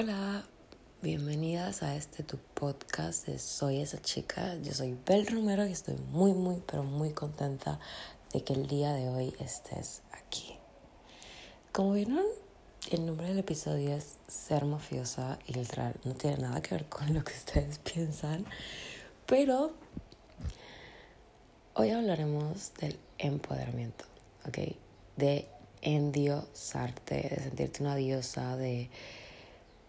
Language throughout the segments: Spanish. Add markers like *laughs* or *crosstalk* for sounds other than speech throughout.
Hola, bienvenidas a este tu podcast de Soy esa chica. Yo soy Bel Romero y estoy muy, muy, pero muy contenta de que el día de hoy estés aquí. Como vieron, el nombre del episodio es Ser mafiosa y literal no tiene nada que ver con lo que ustedes *laughs* piensan, pero hoy hablaremos del empoderamiento, ¿ok? De endiosarte, de sentirte una diosa, de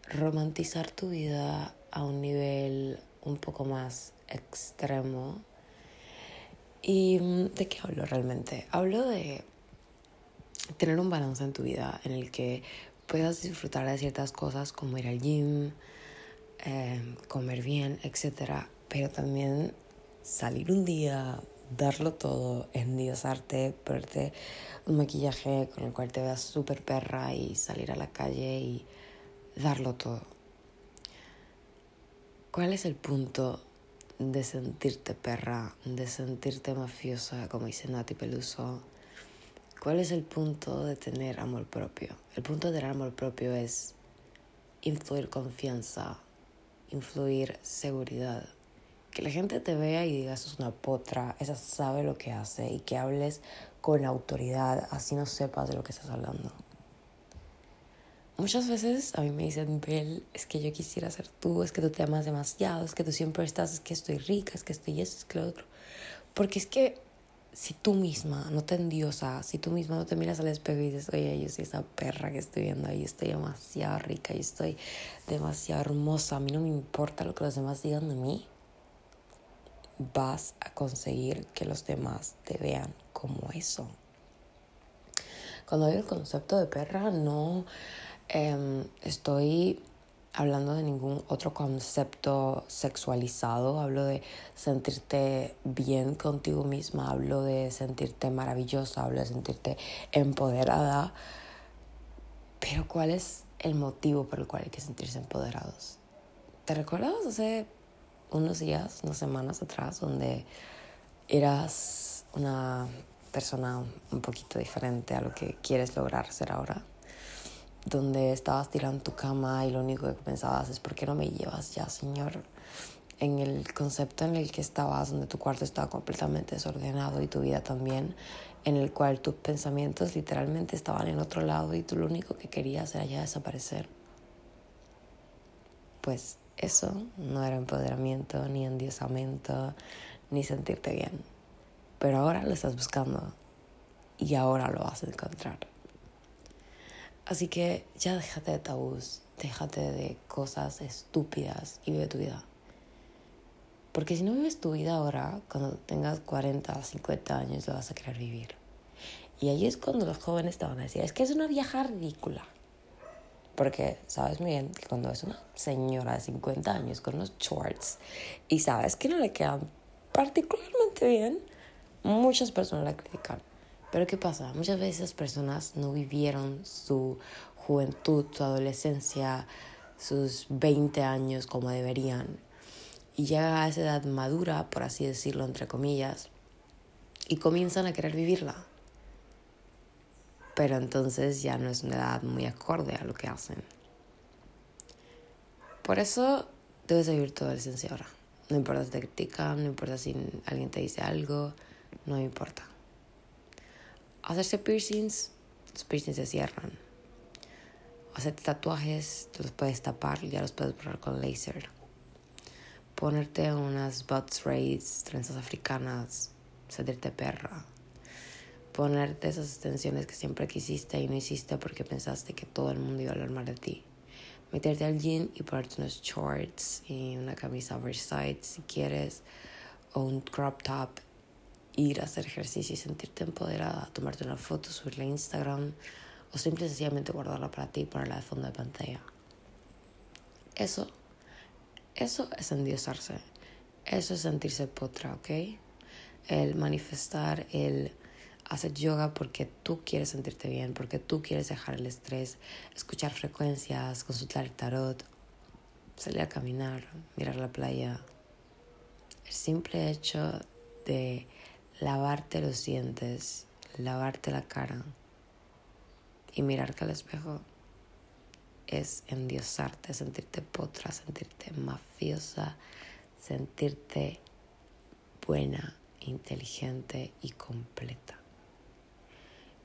romantizar tu vida a un nivel un poco más extremo. ¿Y mm, de qué hablo realmente? Hablo de tener un balance en tu vida en el que puedas disfrutar de ciertas cosas como ir al gym, eh, comer bien, etc. Pero también salir un día, darlo todo, endiosarte, ponerte un maquillaje con el cual te veas súper perra y salir a la calle y darlo todo. ¿Cuál es el punto de sentirte perra, de sentirte mafiosa, como dice Nati Peluso? ¿Cuál es el punto de tener amor propio? El punto de tener amor propio es influir confianza, influir seguridad. Que la gente te vea y diga, eso es una potra, esa sabe lo que hace y que hables con autoridad, así no sepas de lo que estás hablando. Muchas veces a mí me dicen, Bel, es que yo quisiera ser tú, es que tú te amas demasiado, es que tú siempre estás, es que estoy rica, es que estoy eso, es que lo otro. Porque es que si tú misma no te endiosas, si tú misma no te miras al espejo y dices, oye, yo soy esa perra que estoy viendo ahí, estoy demasiado rica y estoy demasiado hermosa, a mí no me importa lo que los demás digan de mí, vas a conseguir que los demás te vean como eso. Cuando hay el concepto de perra, no Em, estoy hablando de ningún otro concepto sexualizado, hablo de sentirte bien contigo misma, hablo de sentirte maravillosa, hablo de sentirte empoderada. Pero ¿cuál es el motivo por el cual hay que sentirse empoderados? ¿Te recuerdas hace unos días, unas semanas atrás, donde eras una persona un poquito diferente a lo que quieres lograr ser ahora? Donde estabas tirando tu cama y lo único que pensabas es ¿por qué no me llevas ya, Señor? En el concepto en el que estabas, donde tu cuarto estaba completamente desordenado y tu vida también, en el cual tus pensamientos literalmente estaban en otro lado y tú lo único que querías era ya desaparecer. Pues eso no era empoderamiento, ni endiosamiento, ni sentirte bien. Pero ahora lo estás buscando y ahora lo vas a encontrar. Así que ya déjate de tabús, déjate de cosas estúpidas y vive tu vida. Porque si no vives tu vida ahora, cuando tengas 40 o 50 años lo vas a querer vivir. Y ahí es cuando los jóvenes te van a decir, es que es una vieja ridícula. Porque sabes muy bien que cuando es una señora de 50 años con unos shorts y sabes que no le quedan particularmente bien, muchas personas la critican. Pero ¿qué pasa? Muchas veces esas personas no vivieron su juventud, su adolescencia, sus 20 años como deberían. Y llega a esa edad madura, por así decirlo, entre comillas, y comienzan a querer vivirla. Pero entonces ya no es una edad muy acorde a lo que hacen. Por eso debes vivir tu adolescencia ahora. No importa si te critican, no importa si alguien te dice algo, no importa. Hacerse piercings, los piercings se cierran. Hacerte tatuajes, te los puedes tapar, ya los puedes borrar con laser. Ponerte unas butts raids, trenzas africanas, sentirte perra. Ponerte esas extensiones que siempre quisiste y no hiciste porque pensaste que todo el mundo iba a hablar mal de ti. Meterte al gym y ponerte unos shorts y una camisa oversize si quieres, o un crop top ir a hacer ejercicio y sentirte empoderada, tomarte una foto, subirla a Instagram o simple y sencillamente guardarla para ti y ponerla de fondo de pantalla. Eso, eso es endiosarse. Eso es sentirse potra, ¿ok? El manifestar, el hacer yoga porque tú quieres sentirte bien, porque tú quieres dejar el estrés, escuchar frecuencias, consultar el tarot, salir a caminar, mirar la playa. El simple hecho de lavarte los dientes, lavarte la cara y mirarte al espejo es endiosarte, sentirte potra, sentirte mafiosa, sentirte buena, inteligente y completa.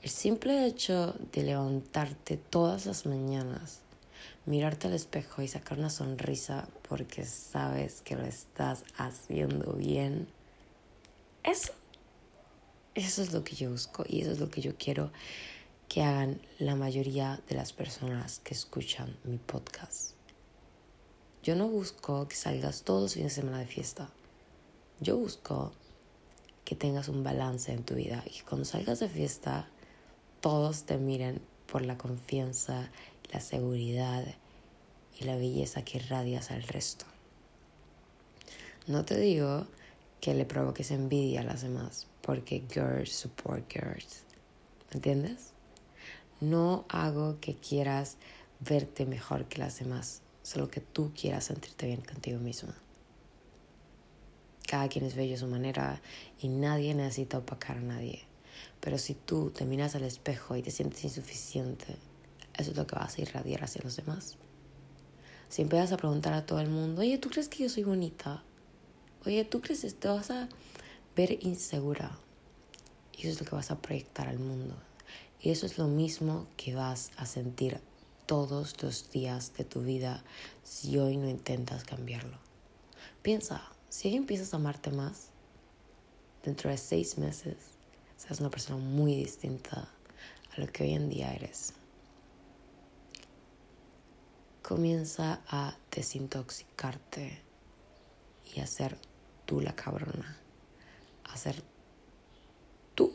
El simple hecho de levantarte todas las mañanas, mirarte al espejo y sacar una sonrisa porque sabes que lo estás haciendo bien, eso, eso es lo que yo busco y eso es lo que yo quiero que hagan la mayoría de las personas que escuchan mi podcast. Yo no busco que salgas todos los fines de semana de fiesta. Yo busco que tengas un balance en tu vida y que cuando salgas de fiesta todos te miren por la confianza, la seguridad y la belleza que irradias al resto. No te digo que le provoques envidia a las demás, porque girls support girls. ¿Entiendes? No hago que quieras verte mejor que las demás, solo que tú quieras sentirte bien contigo misma. Cada quien es bello a su manera y nadie necesita opacar a nadie. Pero si tú te miras al espejo y te sientes insuficiente, eso es lo que vas a irradiar hacia los demás. Si empiezas a preguntar a todo el mundo, oye, ¿tú crees que yo soy bonita? Oye, ¿tú crees que te vas a ver insegura? Y eso es lo que vas a proyectar al mundo. Y eso es lo mismo que vas a sentir todos los días de tu vida si hoy no intentas cambiarlo. Piensa, si hoy empiezas a amarte más, dentro de seis meses seas una persona muy distinta a lo que hoy en día eres. Comienza a desintoxicarte y a ser tú la cabrona, a ser tú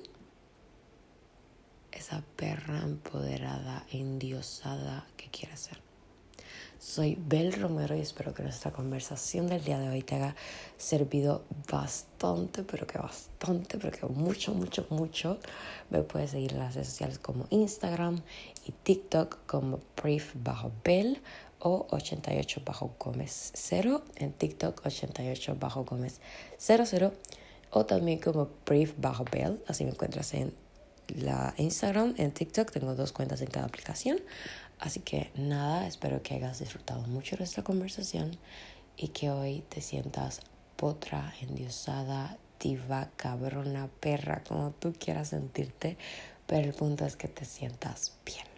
esa perra empoderada endiosada que quieres ser. Soy Bel Romero y espero que nuestra conversación del día de hoy te haya servido bastante, pero que bastante, pero que mucho, mucho, mucho. Me puedes seguir en las redes sociales como Instagram y TikTok como Brief bajo Bel o 88 bajo Gómez 0 en TikTok 88 bajo Gómez 00 o también como Brief bajo Bell, así me encuentras en la Instagram, en TikTok, tengo dos cuentas en cada aplicación. Así que nada, espero que hayas disfrutado mucho de esta conversación y que hoy te sientas potra, endiosada, diva, cabrona, perra, como tú quieras sentirte, pero el punto es que te sientas bien.